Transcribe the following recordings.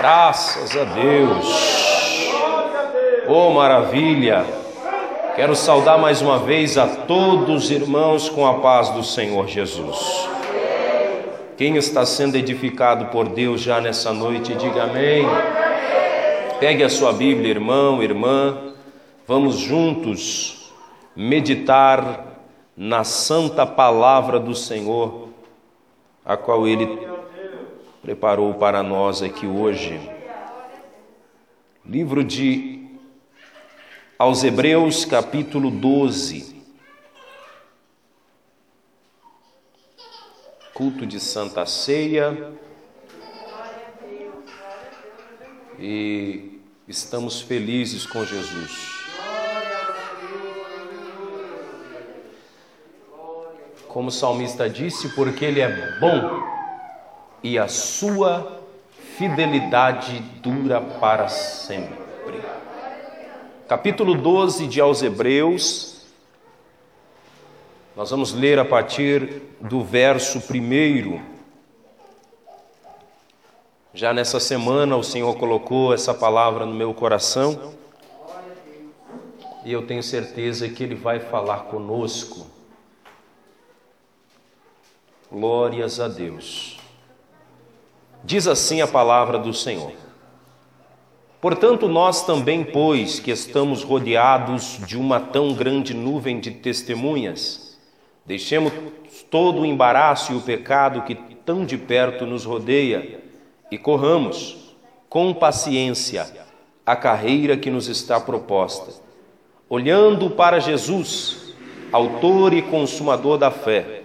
Graças a Deus. Oh, maravilha. Quero saudar mais uma vez a todos os irmãos com a paz do Senhor Jesus. Quem está sendo edificado por Deus já nessa noite, diga amém. Pegue a sua Bíblia, irmão, irmã. Vamos juntos meditar na santa palavra do Senhor, a qual ele preparou para nós aqui hoje. Livro de aos Hebreus, capítulo 12. Culto de Santa Ceia. E estamos felizes com Jesus. Como o salmista disse, porque Ele é bom e a sua fidelidade dura para sempre. Capítulo 12 de aos Hebreus, nós vamos ler a partir do verso primeiro. Já nessa semana o Senhor colocou essa palavra no meu coração e eu tenho certeza que Ele vai falar conosco. Glórias a Deus. Diz assim a palavra do Senhor. Portanto, nós também, pois que estamos rodeados de uma tão grande nuvem de testemunhas, deixemos todo o embaraço e o pecado que tão de perto nos rodeia e corramos com paciência a carreira que nos está proposta, olhando para Jesus, Autor e Consumador da fé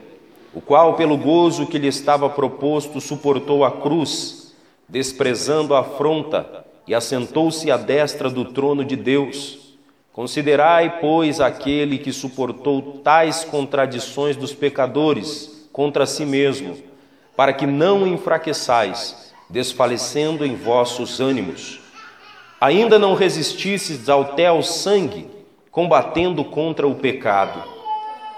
o qual, pelo gozo que lhe estava proposto, suportou a cruz, desprezando a afronta, e assentou-se à destra do trono de Deus. Considerai, pois, aquele que suportou tais contradições dos pecadores contra si mesmo, para que não enfraqueçais, desfalecendo em vossos ânimos. Ainda não resististes até ao sangue, combatendo contra o pecado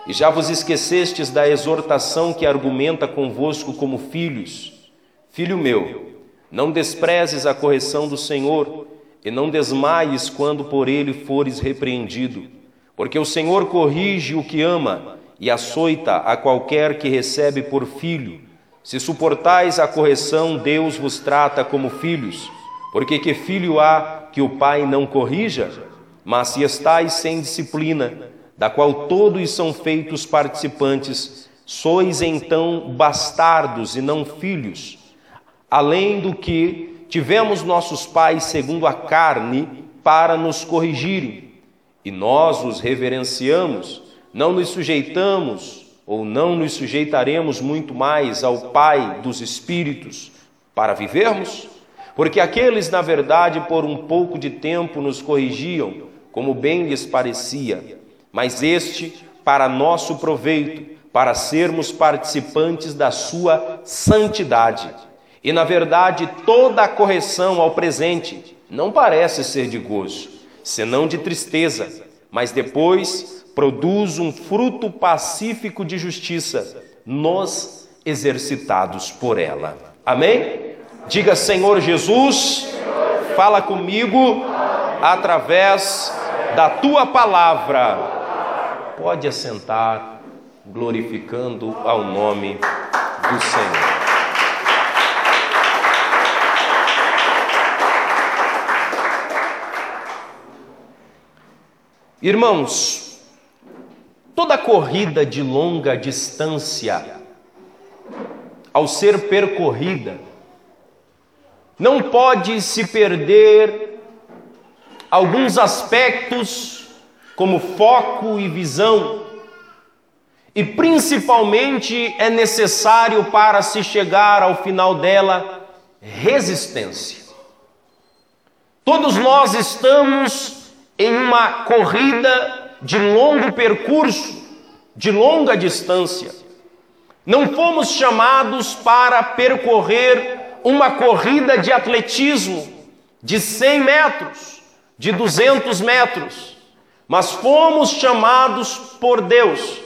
e já vos esquecestes da exortação que argumenta convosco como filhos. Filho meu, não desprezes a correção do Senhor, e não desmaies quando por ele fores repreendido, porque o Senhor corrige o que ama e açoita a qualquer que recebe por filho. Se suportais a correção, Deus vos trata como filhos, porque que filho há que o pai não corrija? Mas se estais sem disciplina, da qual todos são feitos participantes, sois então bastardos e não filhos, além do que tivemos nossos pais segundo a carne para nos corrigirem, e nós os reverenciamos, não nos sujeitamos ou não nos sujeitaremos muito mais ao Pai dos Espíritos para vivermos? Porque aqueles, na verdade, por um pouco de tempo nos corrigiam, como bem lhes parecia mas este para nosso proveito, para sermos participantes da sua santidade. E na verdade, toda a correção ao presente não parece ser de gozo, senão de tristeza, mas depois produz um fruto pacífico de justiça nos exercitados por ela. Amém? Diga, Senhor Jesus, fala comigo através da tua palavra Pode assentar, glorificando ao nome do Senhor. Irmãos, toda corrida de longa distância, ao ser percorrida, não pode se perder alguns aspectos como foco e visão, e principalmente é necessário para se chegar ao final dela resistência. Todos nós estamos em uma corrida de longo percurso, de longa distância. Não fomos chamados para percorrer uma corrida de atletismo de 100 metros, de 200 metros mas fomos chamados por Deus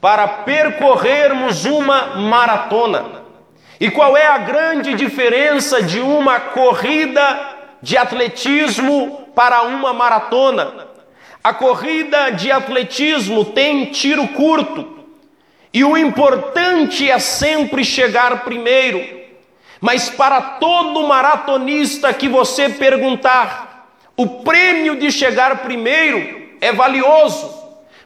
para percorrermos uma maratona. E qual é a grande diferença de uma corrida de atletismo para uma maratona? A corrida de atletismo tem tiro curto, e o importante é sempre chegar primeiro. Mas para todo maratonista que você perguntar, o prêmio de chegar primeiro é valioso,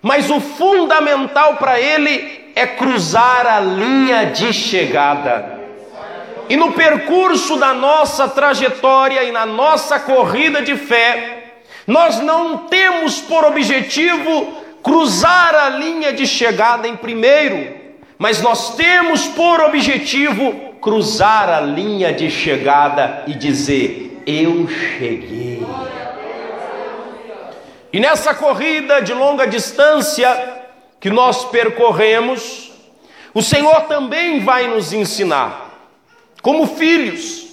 mas o fundamental para ele é cruzar a linha de chegada. E no percurso da nossa trajetória e na nossa corrida de fé, nós não temos por objetivo cruzar a linha de chegada em primeiro, mas nós temos por objetivo cruzar a linha de chegada e dizer: Eu cheguei. E nessa corrida de longa distância que nós percorremos, o Senhor também vai nos ensinar, como filhos,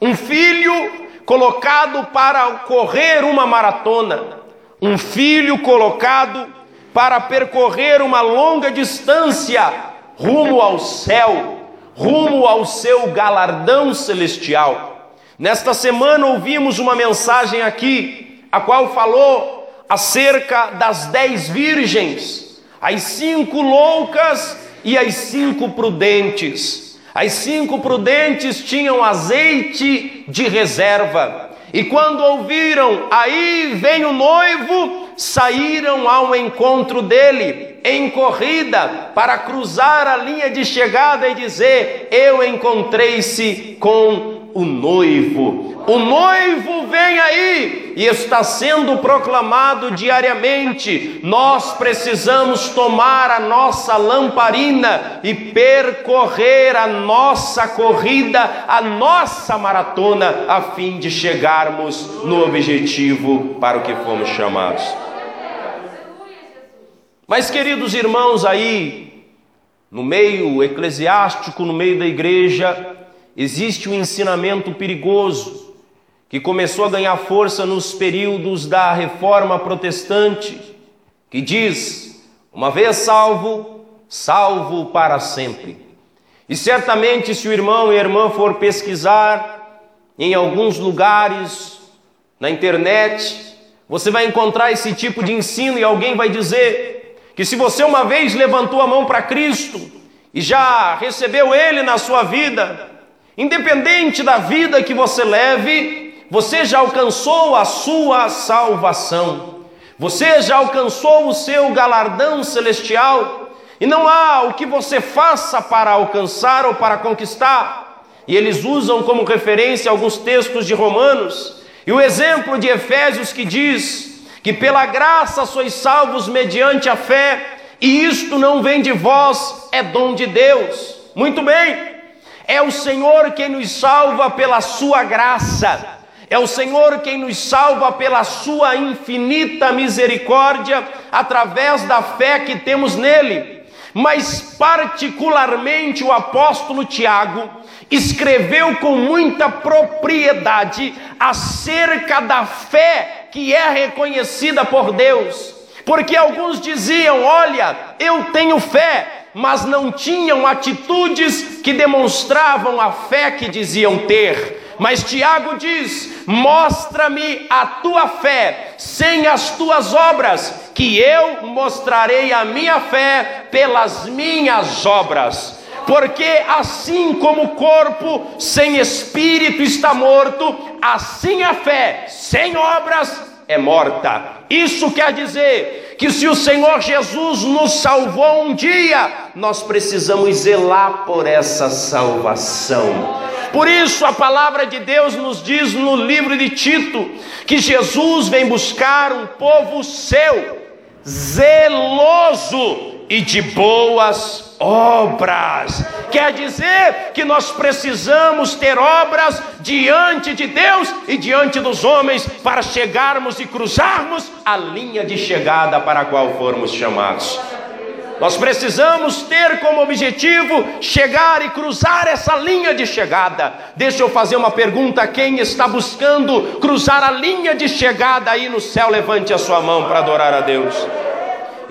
um filho colocado para correr uma maratona, um filho colocado para percorrer uma longa distância rumo ao céu, rumo ao seu galardão celestial. Nesta semana ouvimos uma mensagem aqui, a qual falou acerca das dez virgens, as cinco loucas e as cinco prudentes. As cinco prudentes tinham azeite de reserva, e quando ouviram, aí vem o noivo, saíram ao encontro dele em corrida para cruzar a linha de chegada e dizer: Eu encontrei-se com o noivo. O noivo vem aí e está sendo proclamado diariamente. Nós precisamos tomar a nossa lamparina e percorrer a nossa corrida, a nossa maratona, a fim de chegarmos no objetivo para o que fomos chamados. Mas, queridos irmãos, aí, no meio eclesiástico, no meio da igreja, existe um ensinamento perigoso que começou a ganhar força nos períodos da reforma protestante, que diz: uma vez salvo, salvo para sempre. E certamente, se o irmão e a irmã for pesquisar em alguns lugares na internet, você vai encontrar esse tipo de ensino e alguém vai dizer que se você uma vez levantou a mão para Cristo e já recebeu Ele na sua vida, Independente da vida que você leve, você já alcançou a sua salvação. Você já alcançou o seu galardão celestial. E não há o que você faça para alcançar ou para conquistar. E eles usam como referência alguns textos de Romanos e o exemplo de Efésios que diz que pela graça sois salvos mediante a fé, e isto não vem de vós, é dom de Deus. Muito bem, é o Senhor quem nos salva pela Sua graça. É o Senhor quem nos salva pela Sua infinita misericórdia, através da fé que temos nele. Mas, particularmente, o apóstolo Tiago escreveu com muita propriedade acerca da fé que é reconhecida por Deus. Porque alguns diziam: Olha, eu tenho fé, mas não tinham atitudes que demonstravam a fé que diziam ter. Mas Tiago diz: Mostra-me a tua fé sem as tuas obras, que eu mostrarei a minha fé pelas minhas obras. Porque assim como o corpo sem espírito está morto, assim a fé sem obras é morta. Isso quer dizer que se o Senhor Jesus nos salvou um dia, nós precisamos zelar por essa salvação. Por isso a palavra de Deus nos diz no livro de Tito que Jesus vem buscar um povo seu, zeloso e de boas obras. Quer dizer que nós precisamos ter obras diante de Deus e diante dos homens para chegarmos e cruzarmos a linha de chegada para a qual formos chamados. Nós precisamos ter como objetivo chegar e cruzar essa linha de chegada. Deixa eu fazer uma pergunta: quem está buscando cruzar a linha de chegada aí no céu, levante a sua mão para adorar a Deus.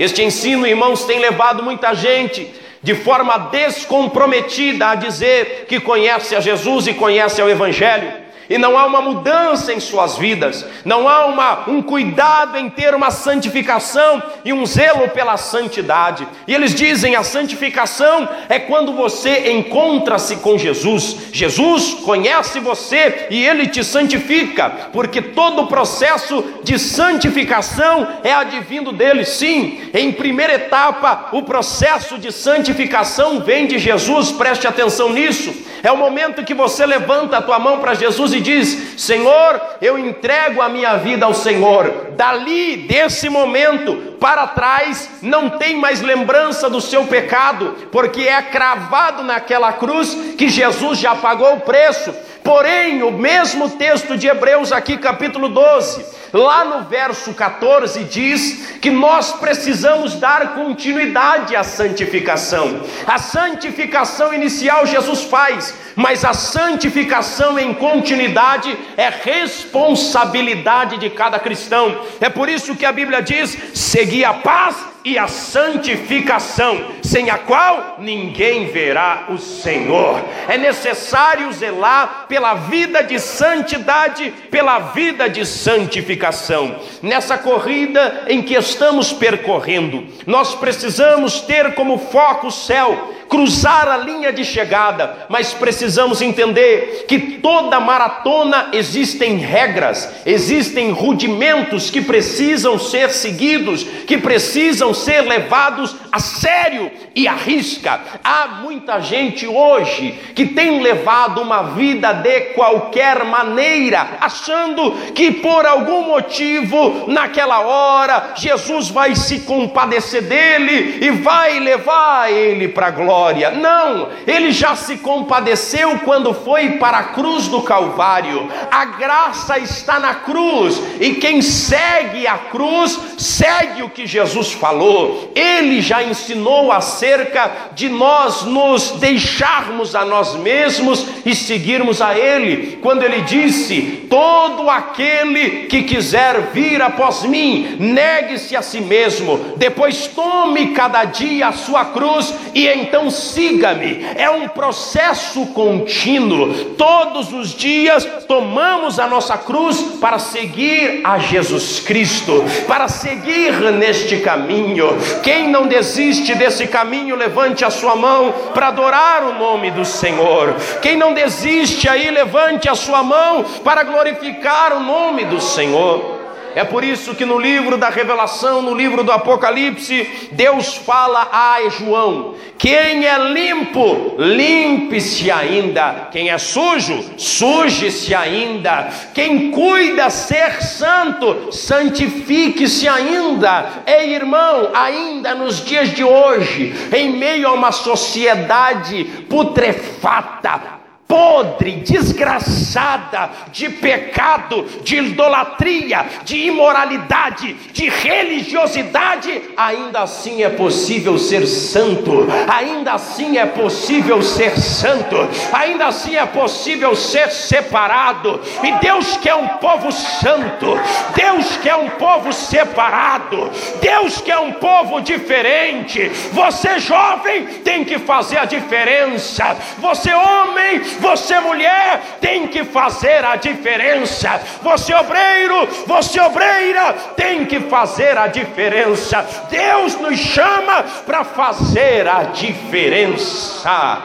Este ensino, irmãos, tem levado muita gente de forma descomprometida a dizer que conhece a Jesus e conhece o Evangelho e não há uma mudança em suas vidas, não há uma, um cuidado em ter uma santificação e um zelo pela santidade. E eles dizem: a santificação é quando você encontra-se com Jesus. Jesus conhece você e ele te santifica, porque todo o processo de santificação é advindo dele, sim. Em primeira etapa, o processo de santificação vem de Jesus, preste atenção nisso. É o momento que você levanta a tua mão para Jesus e diz: Senhor, eu entrego a minha vida ao Senhor. Dali, desse momento para trás, não tem mais lembrança do seu pecado, porque é cravado naquela cruz que Jesus já pagou o preço. Porém, o mesmo texto de Hebreus, aqui, capítulo 12, lá no verso 14, diz que nós precisamos dar continuidade à santificação. A santificação inicial Jesus faz, mas a santificação em continuidade é responsabilidade de cada cristão. É por isso que a Bíblia diz: segui a paz e a santificação, sem a qual ninguém verá o Senhor. É necessário zelar pela vida de santidade, pela vida de santificação. Nessa corrida em que estamos percorrendo, nós precisamos ter como foco o céu cruzar a linha de chegada, mas precisamos entender que toda maratona existem regras, existem rudimentos que precisam ser seguidos, que precisam ser levados a sério e a risca. Há muita gente hoje que tem levado uma vida de qualquer maneira, achando que por algum motivo, naquela hora, Jesus vai se compadecer dele e vai levar ele para a glória glória. Não, ele já se compadeceu quando foi para a cruz do Calvário. A graça está na cruz, e quem segue a cruz, segue o que Jesus falou. Ele já ensinou acerca de nós nos deixarmos a nós mesmos e seguirmos a Ele, quando ele disse: Todo aquele que quiser vir após mim, negue-se a si mesmo, depois tome cada dia a sua cruz e então siga-me. É um processo contínuo. Todos os dias tomamos a nossa cruz para seguir a Jesus Cristo, para seguir neste caminho. Quem não desiste desse caminho, levante a sua mão para adorar o nome do Senhor. Quem não desiste aí, levante a sua mão para glorificar o nome do Senhor. É por isso que no livro da Revelação, no livro do Apocalipse, Deus fala a João: quem é limpo, limpe-se ainda. Quem é sujo, suje-se ainda. Quem cuida ser santo, santifique-se ainda. Ei, irmão, ainda nos dias de hoje, em meio a uma sociedade putrefata, podre, desgraçada de pecado, de idolatria, de imoralidade, de religiosidade, ainda assim é possível ser santo, ainda assim é possível ser santo, ainda assim é possível ser separado. E Deus quer um povo santo, Deus quer um povo separado, Deus quer um povo diferente. Você jovem tem que fazer a diferença, você homem você, mulher, tem que fazer a diferença. Você, obreiro, você, obreira, tem que fazer a diferença. Deus nos chama para fazer a diferença.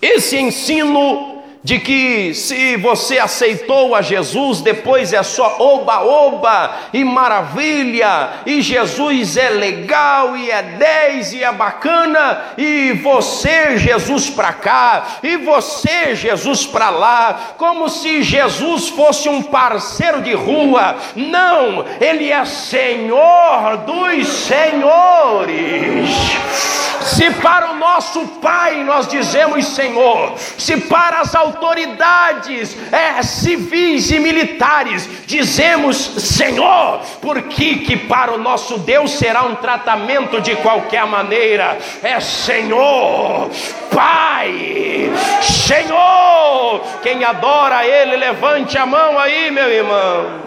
Esse ensino de que se você aceitou a Jesus, depois é só oba-oba e maravilha, e Jesus é legal e é 10 e é bacana, e você, Jesus para cá, e você, Jesus para lá, como se Jesus fosse um parceiro de rua. Não, ele é Senhor dos senhores. Se para o nosso Pai nós dizemos Senhor, se para as autoridades é, civis e militares dizemos Senhor, por que que para o nosso Deus será um tratamento de qualquer maneira? É Senhor, Pai, Senhor. Quem adora Ele, levante a mão aí, meu irmão.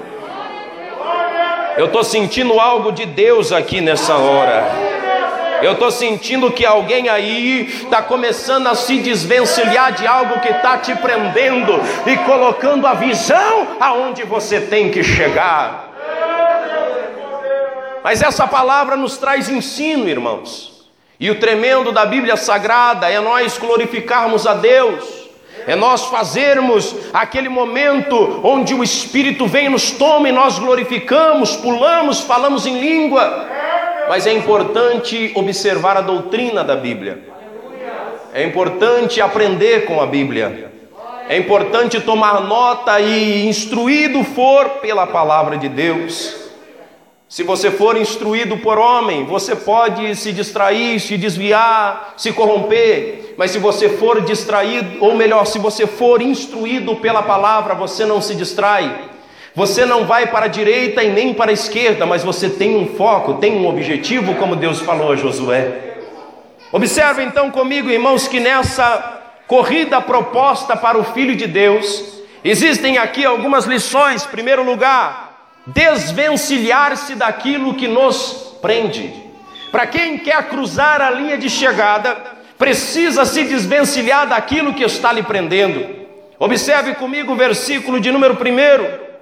Eu estou sentindo algo de Deus aqui nessa hora. Eu estou sentindo que alguém aí está começando a se desvencilhar de algo que está te prendendo e colocando a visão aonde você tem que chegar. Mas essa palavra nos traz ensino, irmãos. E o tremendo da Bíblia Sagrada é nós glorificarmos a Deus é nós fazermos aquele momento onde o Espírito vem e nos toma e nós glorificamos, pulamos, falamos em língua. Mas é importante observar a doutrina da Bíblia. É importante aprender com a Bíblia. É importante tomar nota e instruído for pela palavra de Deus. Se você for instruído por homem, você pode se distrair, se desviar, se corromper. Mas se você for distraído, ou melhor, se você for instruído pela palavra, você não se distrai. Você não vai para a direita e nem para a esquerda, mas você tem um foco, tem um objetivo, como Deus falou a Josué. Observe então comigo, irmãos, que nessa corrida proposta para o Filho de Deus, existem aqui algumas lições. Em primeiro lugar, desvencilhar-se daquilo que nos prende. Para quem quer cruzar a linha de chegada, precisa se desvencilhar daquilo que está lhe prendendo. Observe comigo o versículo de número 1.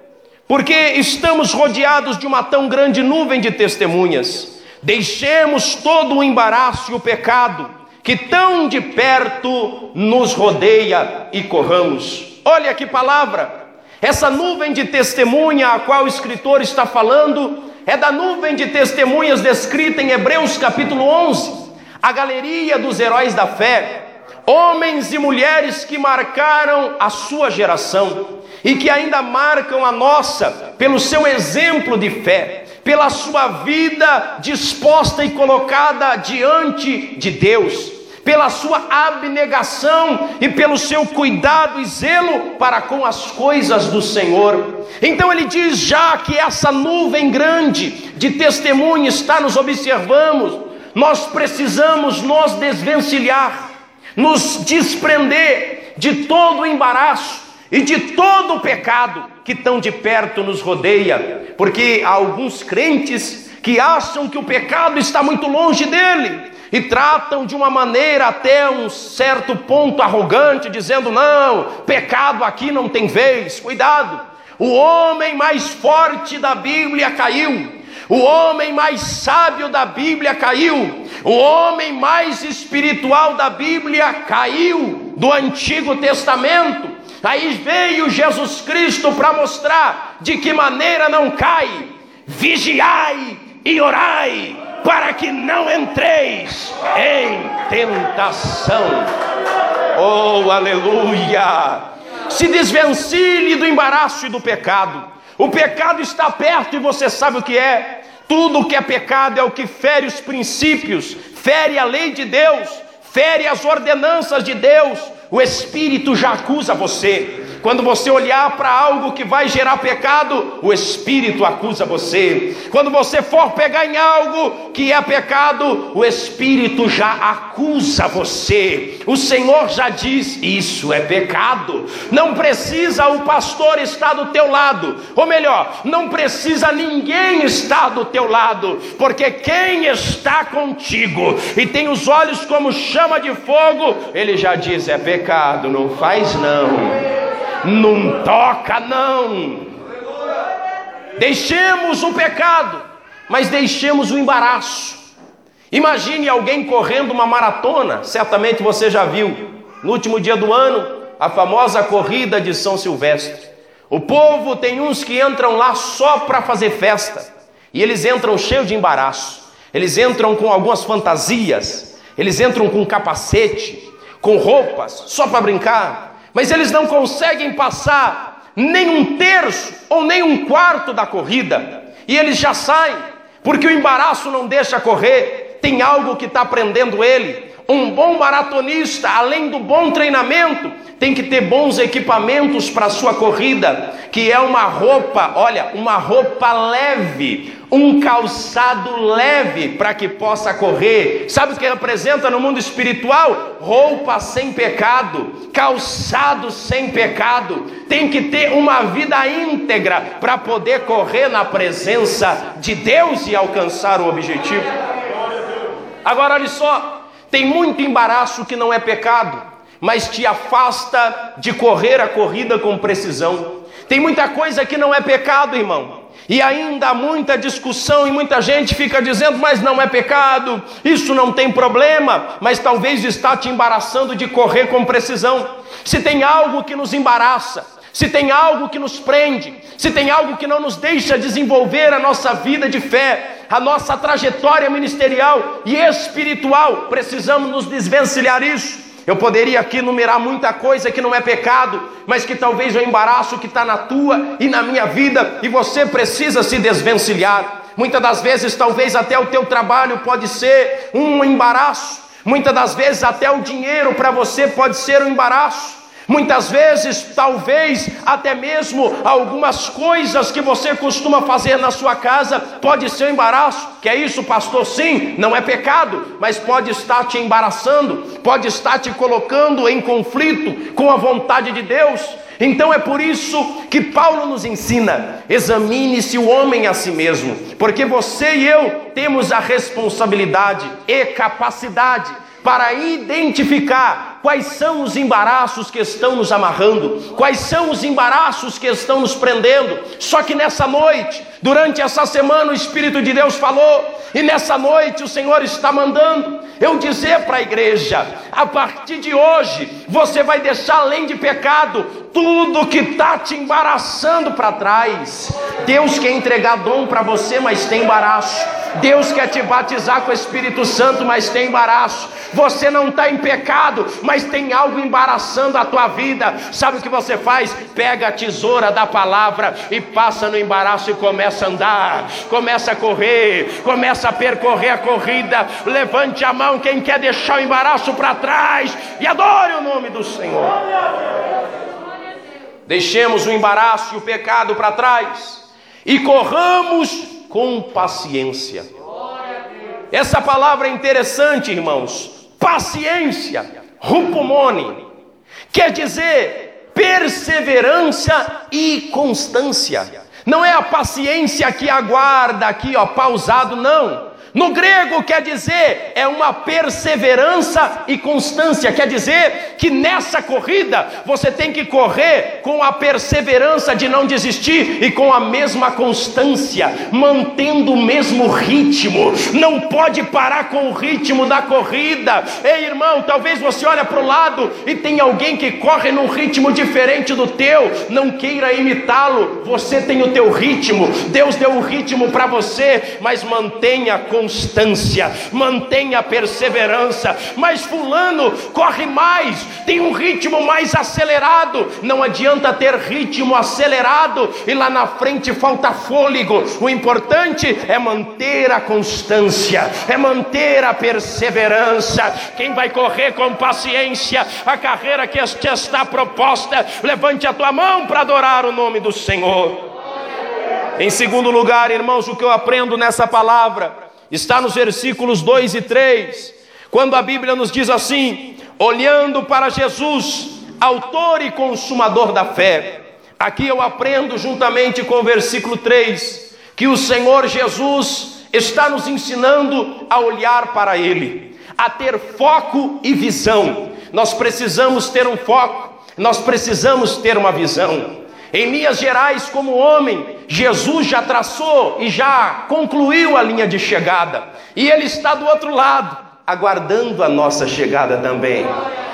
Porque estamos rodeados de uma tão grande nuvem de testemunhas, deixemos todo o embaraço e o pecado que tão de perto nos rodeia e corramos. Olha que palavra! Essa nuvem de testemunha a qual o escritor está falando é da nuvem de testemunhas descrita em Hebreus capítulo 11, a galeria dos heróis da fé, homens e mulheres que marcaram a sua geração e que ainda marcam a nossa pelo seu exemplo de fé, pela sua vida disposta e colocada diante de Deus pela sua abnegação e pelo seu cuidado e zelo para com as coisas do Senhor. Então ele diz: já que essa nuvem grande de testemunho está nos observando, nós precisamos nos desvencilhar, nos desprender de todo o embaraço e de todo o pecado que tão de perto nos rodeia, porque há alguns crentes que acham que o pecado está muito longe dele e tratam de uma maneira até um certo ponto arrogante, dizendo: não, pecado aqui não tem vez, cuidado. O homem mais forte da Bíblia caiu. O homem mais sábio da Bíblia caiu, o homem mais espiritual da Bíblia caiu do Antigo Testamento. Aí veio Jesus Cristo para mostrar de que maneira não cai. Vigiai e orai, para que não entreis em tentação. Oh, aleluia! Se desvencilhe do embaraço e do pecado. O pecado está perto e você sabe o que é. Tudo o que é pecado é o que fere os princípios, fere a lei de Deus, fere as ordenanças de Deus. O Espírito já acusa você. Quando você olhar para algo que vai gerar pecado, o Espírito acusa você. Quando você for pegar em algo que é pecado, o Espírito já acusa você. O Senhor já diz: Isso é pecado. Não precisa o pastor estar do teu lado, ou melhor, não precisa ninguém estar do teu lado, porque quem está contigo e tem os olhos como chama de fogo, ele já diz: É pecado, não faz não. Não toca, não. Deixemos o pecado, mas deixemos o embaraço. Imagine alguém correndo uma maratona, certamente você já viu, no último dia do ano, a famosa corrida de São Silvestre. O povo tem uns que entram lá só para fazer festa, e eles entram cheios de embaraço, eles entram com algumas fantasias, eles entram com capacete, com roupas, só para brincar mas eles não conseguem passar nem um terço ou nem um quarto da corrida, e eles já saem, porque o embaraço não deixa correr, tem algo que está prendendo ele, Um bom maratonista, além do bom treinamento, tem que ter bons equipamentos para sua corrida, que é uma roupa, olha, uma roupa leve, um calçado leve para que possa correr. Sabe o que representa no mundo espiritual? Roupa sem pecado, calçado sem pecado. Tem que ter uma vida íntegra para poder correr na presença de Deus e alcançar o objetivo. Agora olha só, tem muito embaraço que não é pecado, mas te afasta de correr a corrida com precisão. Tem muita coisa que não é pecado, irmão, e ainda há muita discussão e muita gente fica dizendo, mas não é pecado, isso não tem problema, mas talvez está te embaraçando de correr com precisão. Se tem algo que nos embaraça, se tem algo que nos prende, se tem algo que não nos deixa desenvolver a nossa vida de fé, a nossa trajetória ministerial e espiritual, precisamos nos desvencilhar isso. Eu poderia aqui numerar muita coisa que não é pecado, mas que talvez um embaraço que está na tua e na minha vida, e você precisa se desvencilhar. Muitas das vezes, talvez até o teu trabalho pode ser um embaraço, muitas das vezes até o dinheiro para você pode ser um embaraço. Muitas vezes, talvez até mesmo algumas coisas que você costuma fazer na sua casa pode ser um embaraço. Que é isso, pastor? Sim, não é pecado, mas pode estar te embaraçando, pode estar te colocando em conflito com a vontade de Deus. Então é por isso que Paulo nos ensina: examine-se o homem a si mesmo, porque você e eu temos a responsabilidade e capacidade para identificar quais são os embaraços que estão nos amarrando, quais são os embaraços que estão nos prendendo. Só que nessa noite, durante essa semana, o Espírito de Deus falou, e nessa noite o Senhor está mandando eu dizer para a igreja: a partir de hoje, você vai deixar além de pecado tudo que está te embaraçando para trás. Deus quer entregar dom para você, mas tem embaraço. Deus quer te batizar com o Espírito Santo, mas tem embaraço. Você não está em pecado, mas tem algo embaraçando a tua vida. Sabe o que você faz? Pega a tesoura da palavra e passa no embaraço e começa a andar, começa a correr, começa a percorrer a corrida. Levante a mão quem quer deixar o embaraço para trás e adore o nome do Senhor. Deixemos o embaraço e o pecado para trás e corramos com paciência. Essa palavra é interessante, irmãos. Paciência, rupumone, quer dizer perseverança e constância. Não é a paciência que aguarda aqui, ó, pausado, não. No grego quer dizer é uma perseverança e constância, quer dizer que nessa corrida você tem que correr com a perseverança de não desistir e com a mesma constância, mantendo o mesmo ritmo. Não pode parar com o ritmo da corrida. Ei, irmão, talvez você olhe para o lado e tem alguém que corre num ritmo diferente do teu, não queira imitá-lo. Você tem o teu ritmo. Deus deu o ritmo para você, mas mantenha com constância, mantenha a perseverança. Mas Fulano corre mais, tem um ritmo mais acelerado. Não adianta ter ritmo acelerado e lá na frente falta fôlego. O importante é manter a constância, é manter a perseverança. Quem vai correr com paciência a carreira que está proposta, levante a tua mão para adorar o nome do Senhor. Em segundo lugar, irmãos, o que eu aprendo nessa palavra está nos versículos 2 e 3, quando a Bíblia nos diz assim: olhando para Jesus, autor e consumador da fé. Aqui eu aprendo, juntamente com o versículo 3, que o Senhor Jesus está nos ensinando a olhar para Ele, a ter foco e visão. Nós precisamos ter um foco, nós precisamos ter uma visão. Em linhas gerais, como homem, Jesus já traçou e já concluiu a linha de chegada, e Ele está do outro lado, aguardando a nossa chegada também.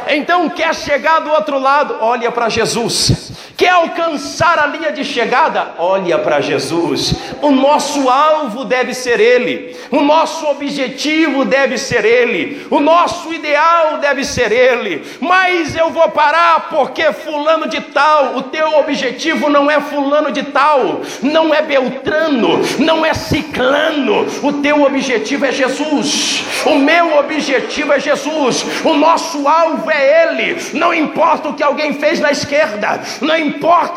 Então, quer chegar do outro lado? Olha para Jesus, Quer alcançar a linha de chegada? Olha para Jesus. O nosso alvo deve ser Ele, o nosso objetivo deve ser Ele, o nosso ideal deve ser Ele. Mas eu vou parar porque Fulano de Tal, o teu objetivo não é Fulano de Tal, não é Beltrano, não é Ciclano, o teu objetivo é Jesus, o meu objetivo é Jesus, o nosso alvo é Ele. Não importa o que alguém fez na esquerda, não importa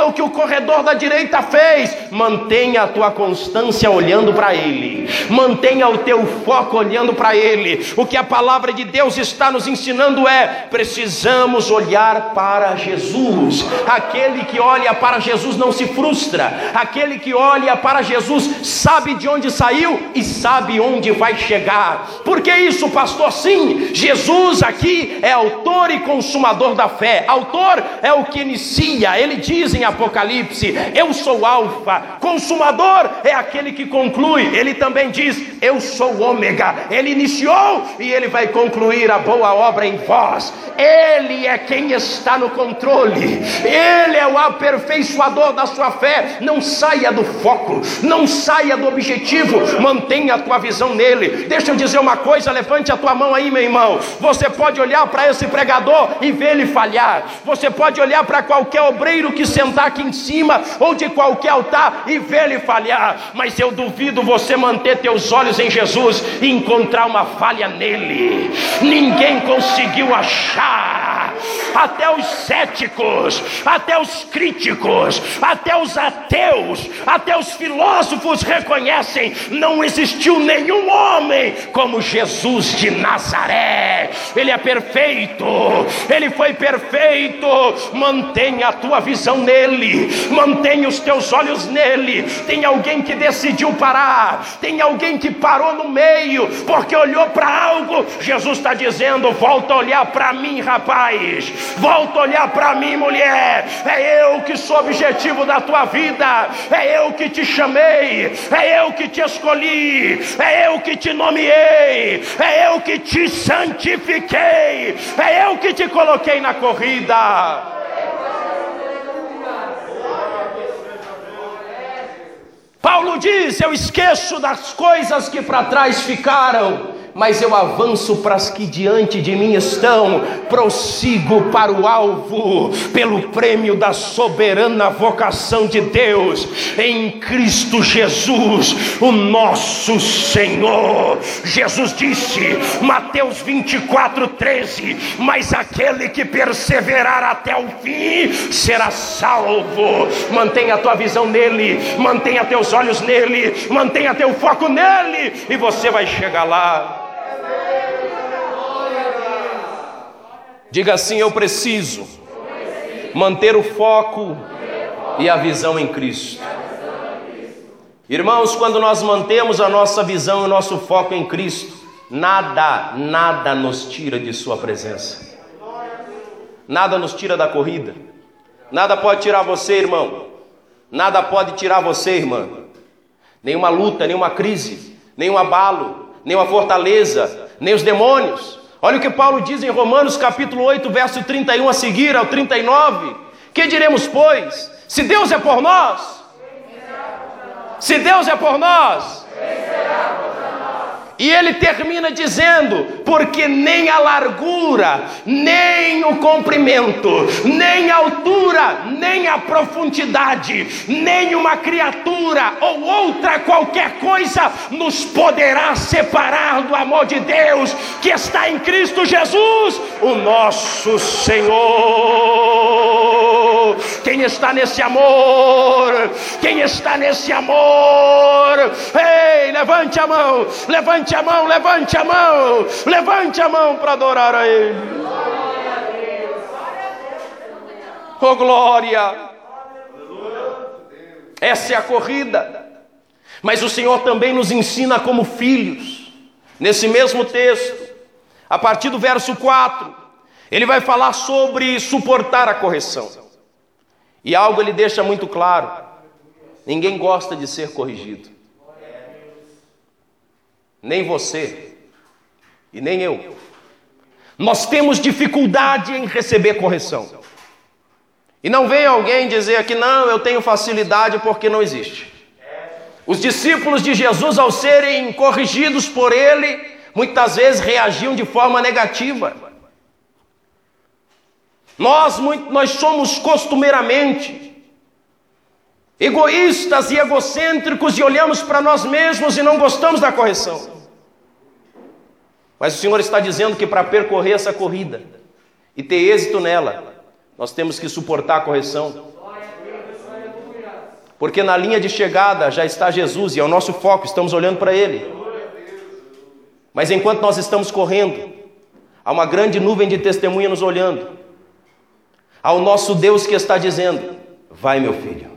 o que o corredor da direita fez, mantenha a tua constância olhando para Ele, mantenha o teu foco olhando para Ele. O que a palavra de Deus está nos ensinando é: precisamos olhar para Jesus. Aquele que olha para Jesus não se frustra, aquele que olha para Jesus sabe de onde saiu e sabe onde vai chegar. Por que isso, pastor? Sim, Jesus aqui é autor e consumador da fé. Autor é o que inicia, ele diz em Apocalipse: Eu sou Alfa, consumador é aquele que conclui. Ele também diz: Eu sou Ômega. Ele iniciou e ele vai concluir a boa obra em vós. Ele é quem está no controle, ele é o aperfeiçoador da sua fé. Não saia do foco, não saia do objetivo, mantenha a tua visão nele. Deixa eu dizer uma coisa: levante a tua mão aí, meu irmão. Você pode olhar para esse pregador e ver ele falhar, você pode olhar para qualquer obreiro que sentar aqui em cima ou de qualquer altar e ver ele falhar, mas eu duvido você manter teus olhos em Jesus e encontrar uma falha nele. Ninguém conseguiu achar, até os céticos, até os críticos, até os ateus, até os filósofos reconhecem: não existiu nenhum homem como Jesus de Nazaré. Ele é perfeito, ele foi perfeito. Mantenha a tua visão nele, mantenha os teus olhos nele. Tem alguém que decidiu parar, tem alguém que parou no meio, porque olhou para algo. Jesus está dizendo: volta a olhar para mim, rapaz, volta a olhar para mim, mulher. É eu que sou objetivo da tua vida, é eu que te chamei, é eu que te escolhi, é eu que te nomeei, é eu que te santifiquei, é eu que te coloquei na corrida. Paulo diz: Eu esqueço das coisas que para trás ficaram mas eu avanço para as que diante de mim estão, prossigo para o alvo, pelo prêmio da soberana vocação de Deus, em Cristo Jesus, o nosso Senhor. Jesus disse, Mateus 24, 13: Mas aquele que perseverar até o fim será salvo. Mantenha a tua visão nele, mantenha teus olhos nele, mantenha teu foco nele, e você vai chegar lá. Diga assim: Eu preciso manter o foco e a visão em Cristo. Irmãos, quando nós mantemos a nossa visão e o nosso foco em Cristo, nada, nada nos tira de Sua presença, nada nos tira da corrida, nada pode tirar você, irmão, nada pode tirar você, irmã, nenhuma luta, nenhuma crise, nenhum abalo, nenhuma fortaleza, nem os demônios, Olha o que Paulo diz em Romanos capítulo 8, verso 31 a seguir ao 39. Que diremos, pois? Se Deus é por nós, se Deus é por nós, e ele termina dizendo: porque nem a largura, nem o comprimento, nem a altura, nem a profundidade, nem uma criatura ou outra qualquer coisa nos poderá separar do amor de Deus que está em Cristo Jesus, o nosso Senhor. Quem está nesse amor? Quem está nesse amor? Ei, levante a mão, levante a mão, levante a mão, levante a mão para adorar a Ele. Oh glória! Essa é a corrida. Mas o Senhor também nos ensina como filhos. Nesse mesmo texto, a partir do verso 4, ele vai falar sobre suportar a correção. E algo ele deixa muito claro: ninguém gosta de ser corrigido nem você e nem eu. Nós temos dificuldade em receber correção. E não vem alguém dizer aqui, não, eu tenho facilidade porque não existe. Os discípulos de Jesus, ao serem corrigidos por ele, muitas vezes reagiam de forma negativa. Nós, nós somos costumeiramente egoístas e egocêntricos e olhamos para nós mesmos e não gostamos da correção. Mas o Senhor está dizendo que para percorrer essa corrida e ter êxito nela, nós temos que suportar a correção. Porque na linha de chegada já está Jesus e é o nosso foco, estamos olhando para Ele. Mas enquanto nós estamos correndo, há uma grande nuvem de testemunha nos olhando. Há o nosso Deus que está dizendo: Vai, meu filho,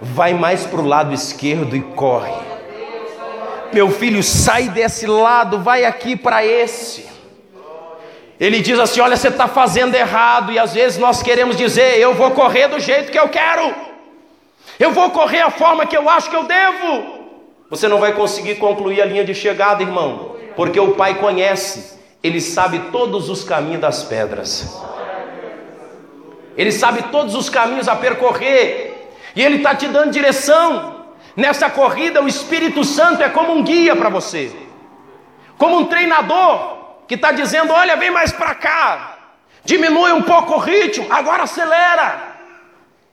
vai mais para o lado esquerdo e corre. Meu filho, sai desse lado, vai aqui para esse. Ele diz assim: Olha, você está fazendo errado, e às vezes nós queremos dizer: Eu vou correr do jeito que eu quero, eu vou correr a forma que eu acho que eu devo. Você não vai conseguir concluir a linha de chegada, irmão, porque o Pai conhece, Ele sabe todos os caminhos das pedras, Ele sabe todos os caminhos a percorrer, e Ele está te dando direção. Nessa corrida, o Espírito Santo é como um guia para você, como um treinador que está dizendo: olha, vem mais para cá, diminui um pouco o ritmo, agora acelera.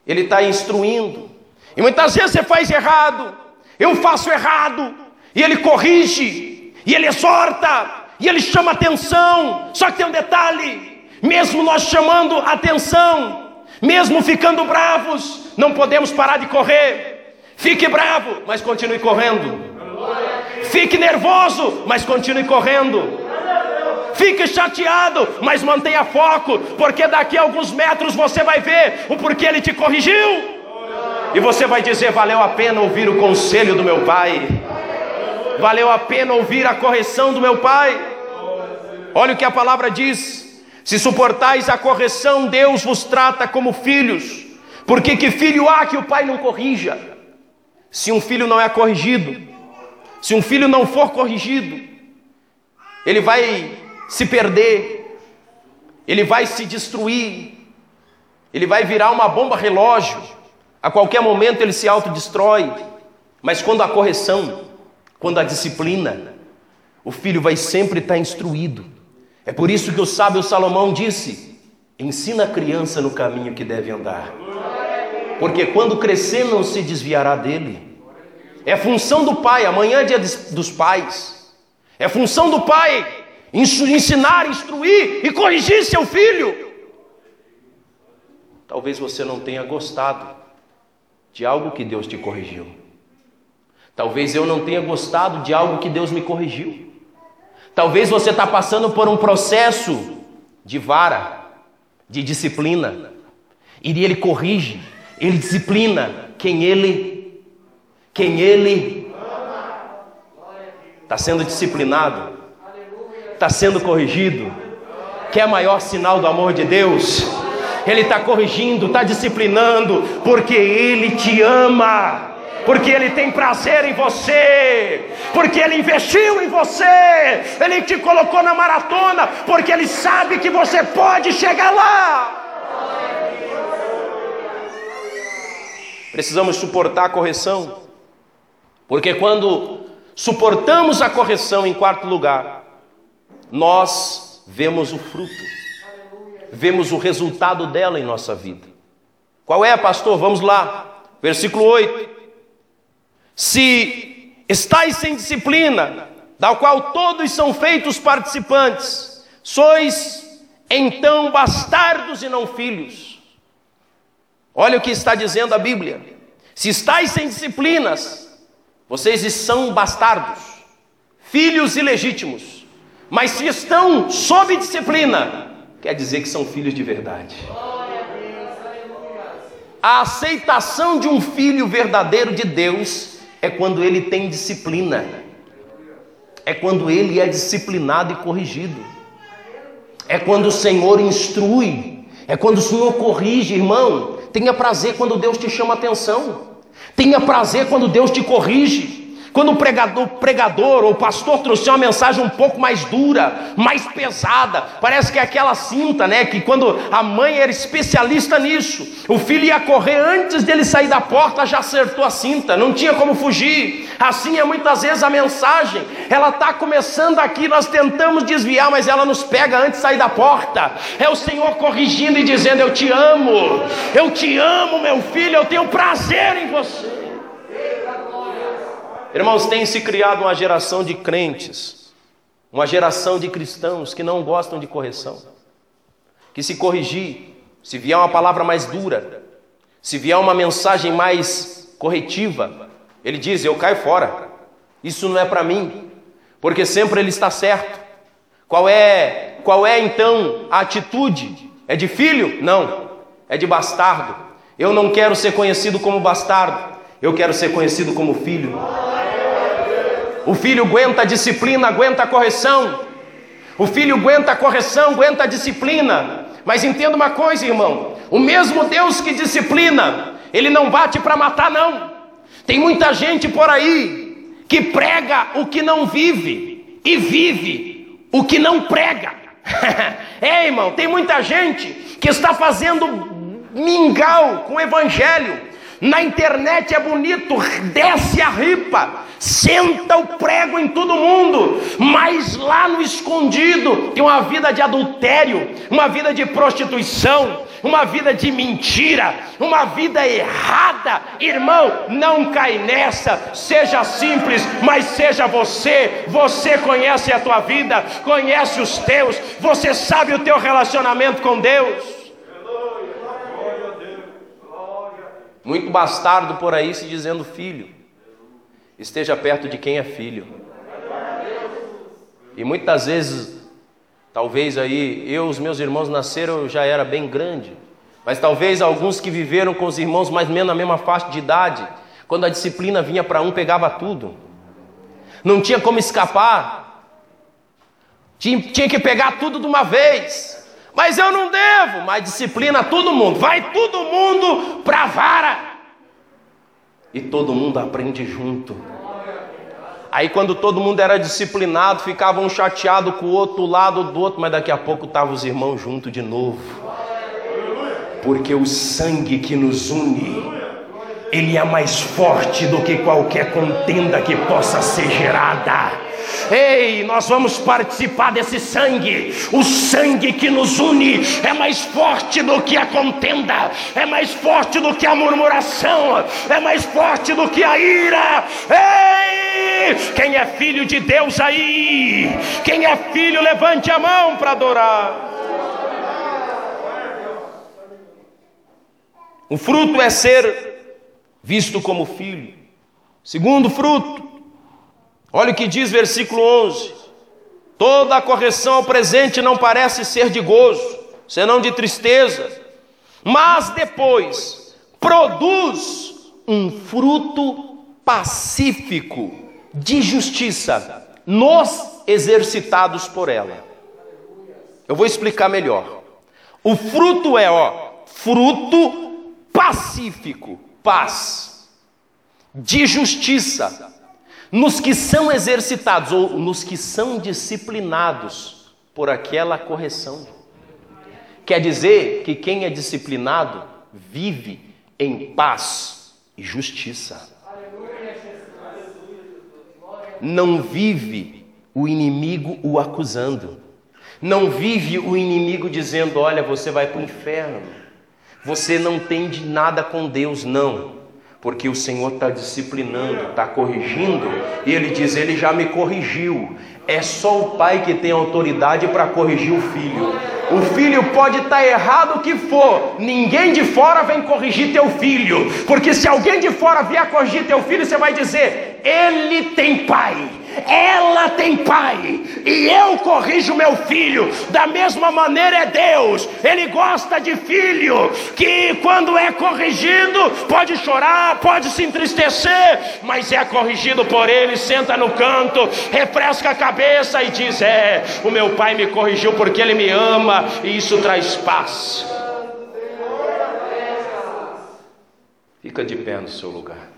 Ele está instruindo, e muitas vezes você faz errado, eu faço errado, e ele corrige, e ele exorta, e ele chama atenção. Só que tem um detalhe: mesmo nós chamando atenção, mesmo ficando bravos, não podemos parar de correr. Fique bravo, mas continue correndo. Fique nervoso, mas continue correndo. Fique chateado, mas mantenha foco, porque daqui a alguns metros você vai ver o porquê ele te corrigiu. E você vai dizer: valeu a pena ouvir o conselho do meu pai, valeu a pena ouvir a correção do meu pai. Olha o que a palavra diz: se suportais a correção, Deus vos trata como filhos, porque que filho há que o pai não corrija? Se um filho não é corrigido, se um filho não for corrigido, ele vai se perder, ele vai se destruir, ele vai virar uma bomba relógio, a qualquer momento ele se autodestrói. Mas quando a correção, quando a disciplina, o filho vai sempre estar instruído. É por isso que o sábio Salomão disse: ensina a criança no caminho que deve andar, porque quando crescer não se desviará dele. É função do pai, amanhã é dia dos pais. É função do pai ensinar, instruir e corrigir seu filho. Talvez você não tenha gostado de algo que Deus te corrigiu. Talvez eu não tenha gostado de algo que Deus me corrigiu. Talvez você está passando por um processo de vara, de disciplina. E ele corrige, ele disciplina quem ele quem ele está sendo disciplinado, está sendo corrigido. Quer maior sinal do amor de Deus? Ele está corrigindo, está disciplinando, porque Ele te ama porque Ele tem prazer em você, porque Ele investiu em você, Ele te colocou na maratona, porque Ele sabe que você pode chegar lá. Precisamos suportar a correção. Porque quando suportamos a correção em quarto lugar, nós vemos o fruto, vemos o resultado dela em nossa vida. Qual é, pastor? Vamos lá, versículo 8. Se estáis sem disciplina, da qual todos são feitos participantes, sois então bastardos e não filhos. Olha o que está dizendo a Bíblia. Se estáis sem disciplinas, vocês são bastardos, filhos ilegítimos, mas se estão sob disciplina, quer dizer que são filhos de verdade. A aceitação de um filho verdadeiro de Deus é quando ele tem disciplina, é quando ele é disciplinado e corrigido, é quando o Senhor instrui, é quando o Senhor corrige, irmão. Tenha prazer quando Deus te chama atenção. Tenha prazer quando Deus te corrige, Quando o pregador, pregador ou o pastor trouxe uma mensagem um pouco mais dura, mais pesada, parece que é aquela cinta, né? Que quando a mãe era especialista nisso, o filho ia correr antes dele sair da porta, já acertou a cinta, não tinha como fugir. Assim é muitas vezes a mensagem, ela está começando aqui, nós tentamos desviar, mas ela nos pega antes de sair da porta. É o Senhor corrigindo e dizendo: Eu te amo, eu te amo, meu filho, eu tenho prazer em você. Irmãos, tem se criado uma geração de crentes, uma geração de cristãos que não gostam de correção, que se corrigir, se vier uma palavra mais dura, se vier uma mensagem mais corretiva, ele diz: Eu caio fora, isso não é para mim, porque sempre ele está certo. Qual é, qual é então a atitude? É de filho? Não, é de bastardo. Eu não quero ser conhecido como bastardo, eu quero ser conhecido como filho. O filho aguenta a disciplina, aguenta a correção. O filho aguenta a correção, aguenta a disciplina. Mas entenda uma coisa, irmão: o mesmo Deus que disciplina, ele não bate para matar, não. Tem muita gente por aí que prega o que não vive e vive o que não prega. é, irmão, tem muita gente que está fazendo mingau com o evangelho. Na internet é bonito, desce a ripa, senta o prego em todo mundo, mas lá no escondido tem uma vida de adultério, uma vida de prostituição, uma vida de mentira, uma vida errada. Irmão, não cai nessa, seja simples, mas seja você. Você conhece a tua vida, conhece os teus, você sabe o teu relacionamento com Deus. Muito bastardo por aí se dizendo filho. Esteja perto de quem é filho. E muitas vezes, talvez aí, eu, os meus irmãos nasceram, eu já era bem grande. Mas talvez alguns que viveram com os irmãos mais ou menos na mesma faixa de idade, quando a disciplina vinha para um, pegava tudo. Não tinha como escapar. Tinha, tinha que pegar tudo de uma vez. Mas eu não devo, mas disciplina todo mundo. Vai todo mundo para a vara e todo mundo aprende junto. Aí quando todo mundo era disciplinado, ficava um chateado com o outro lado do outro, mas daqui a pouco estavam os irmãos juntos de novo. Porque o sangue que nos une, ele é mais forte do que qualquer contenda que possa ser gerada. Ei, nós vamos participar desse sangue. O sangue que nos une é mais forte do que a contenda, é mais forte do que a murmuração, é mais forte do que a ira. Ei, quem é filho de Deus aí? Quem é filho, levante a mão para adorar. O fruto é ser visto como filho. Segundo fruto, Olha o que diz versículo 11: Toda a correção ao presente não parece ser de gozo, senão de tristeza, mas depois produz um fruto pacífico de justiça nos exercitados por ela. Eu vou explicar melhor. O fruto é, ó, fruto pacífico, paz, de justiça nos que são exercitados ou nos que são disciplinados por aquela correção. Quer dizer que quem é disciplinado vive em paz e justiça. Não vive o inimigo o acusando. Não vive o inimigo dizendo: Olha, você vai para o inferno. Você não tem de nada com Deus, não porque o Senhor está disciplinando, está corrigindo, e ele diz: Ele já me corrigiu. É só o pai que tem autoridade para corrigir o filho. O filho pode estar tá errado o que for, ninguém de fora vem corrigir teu filho, porque se alguém de fora vier corrigir teu filho, você vai dizer: Ele tem pai ela tem pai, e eu corrijo meu filho, da mesma maneira é Deus, Ele gosta de filho, que quando é corrigido, pode chorar, pode se entristecer, mas é corrigido por Ele, senta no canto, refresca a cabeça e diz: É, o meu pai me corrigiu porque Ele me ama, e isso traz paz. Fica de pé no seu lugar.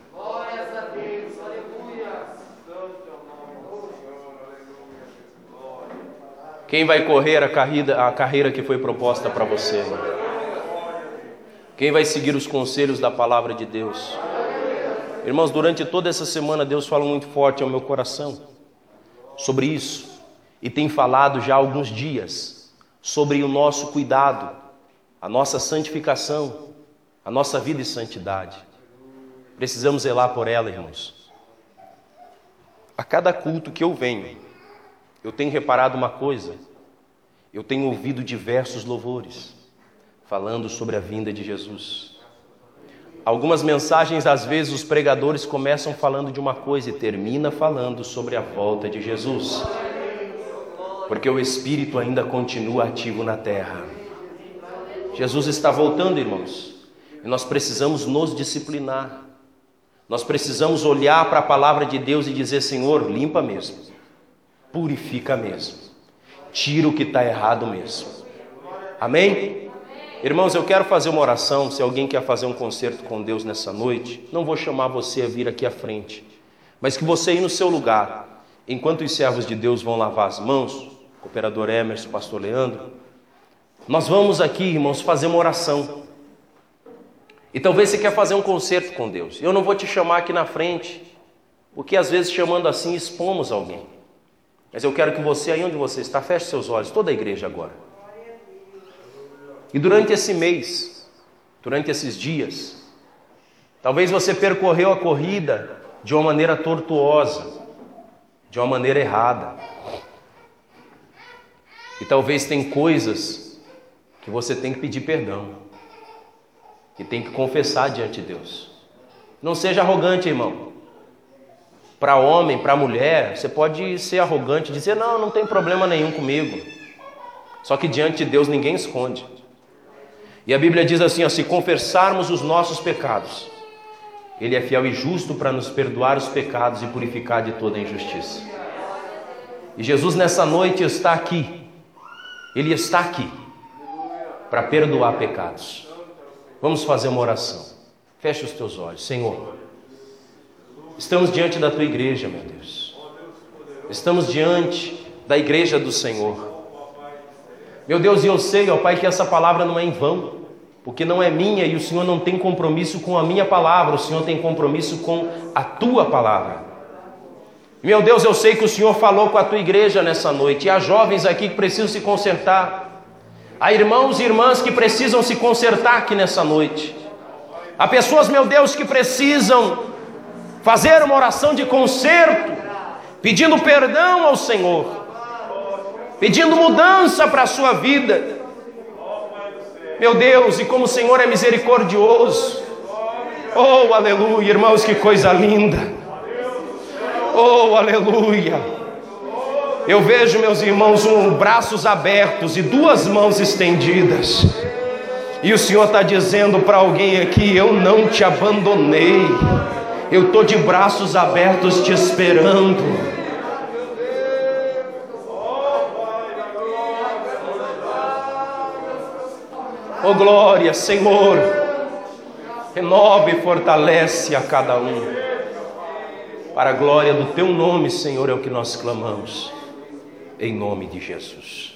Quem vai correr a carreira, a carreira que foi proposta para você? Quem vai seguir os conselhos da palavra de Deus? Irmãos, durante toda essa semana Deus fala muito forte ao meu coração sobre isso e tem falado já há alguns dias sobre o nosso cuidado, a nossa santificação, a nossa vida e santidade. Precisamos zelar por ela, irmãos. A cada culto que eu venho, eu tenho reparado uma coisa, eu tenho ouvido diversos louvores falando sobre a vinda de Jesus. Algumas mensagens, às vezes, os pregadores começam falando de uma coisa e termina falando sobre a volta de Jesus. Porque o Espírito ainda continua ativo na terra. Jesus está voltando, irmãos, e nós precisamos nos disciplinar. Nós precisamos olhar para a palavra de Deus e dizer: Senhor, limpa mesmo, purifica mesmo, tira o que está errado mesmo. Amém? Irmãos, eu quero fazer uma oração. Se alguém quer fazer um concerto com Deus nessa noite, não vou chamar você a vir aqui à frente, mas que você ir no seu lugar, enquanto os servos de Deus vão lavar as mãos, cooperador Emerson, pastor Leandro, nós vamos aqui, irmãos, fazer uma oração. E talvez você quer fazer um concerto com Deus. Eu não vou te chamar aqui na frente, porque às vezes chamando assim expomos alguém. Mas eu quero que você, aí onde você está, feche seus olhos, toda a igreja agora. E durante esse mês, durante esses dias, talvez você percorreu a corrida de uma maneira tortuosa, de uma maneira errada. E talvez tem coisas que você tem que pedir perdão, que tem que confessar diante de Deus. Não seja arrogante, irmão. Para homem, para mulher, você pode ser arrogante e dizer: Não, não tem problema nenhum comigo. Só que diante de Deus ninguém esconde. E a Bíblia diz assim: ó, se confessarmos os nossos pecados, Ele é fiel e justo para nos perdoar os pecados e purificar de toda injustiça. E Jesus nessa noite está aqui, Ele está aqui para perdoar pecados. Vamos fazer uma oração. Feche os teus olhos, Senhor. Estamos diante da tua igreja, meu Deus. Estamos diante da igreja do Senhor. Meu Deus, e eu sei, ó Pai, que essa palavra não é em vão porque não é minha e o Senhor não tem compromisso com a minha palavra, o Senhor tem compromisso com a tua palavra. Meu Deus, eu sei que o Senhor falou com a tua igreja nessa noite, e há jovens aqui que precisam se consertar, há irmãos e irmãs que precisam se consertar aqui nessa noite, há pessoas, meu Deus, que precisam fazer uma oração de conserto, pedindo perdão ao Senhor, pedindo mudança para a sua vida meu Deus, e como o Senhor é misericordioso. Oh, aleluia, irmãos, que coisa linda. Oh, aleluia. Eu vejo, meus irmãos, um, braços abertos e duas mãos estendidas. E o Senhor está dizendo para alguém aqui: Eu não te abandonei. Eu estou de braços abertos te esperando. Oh glória, Senhor, renova e fortalece a cada um. Para a glória do teu nome, Senhor, é o que nós clamamos. Em nome de Jesus.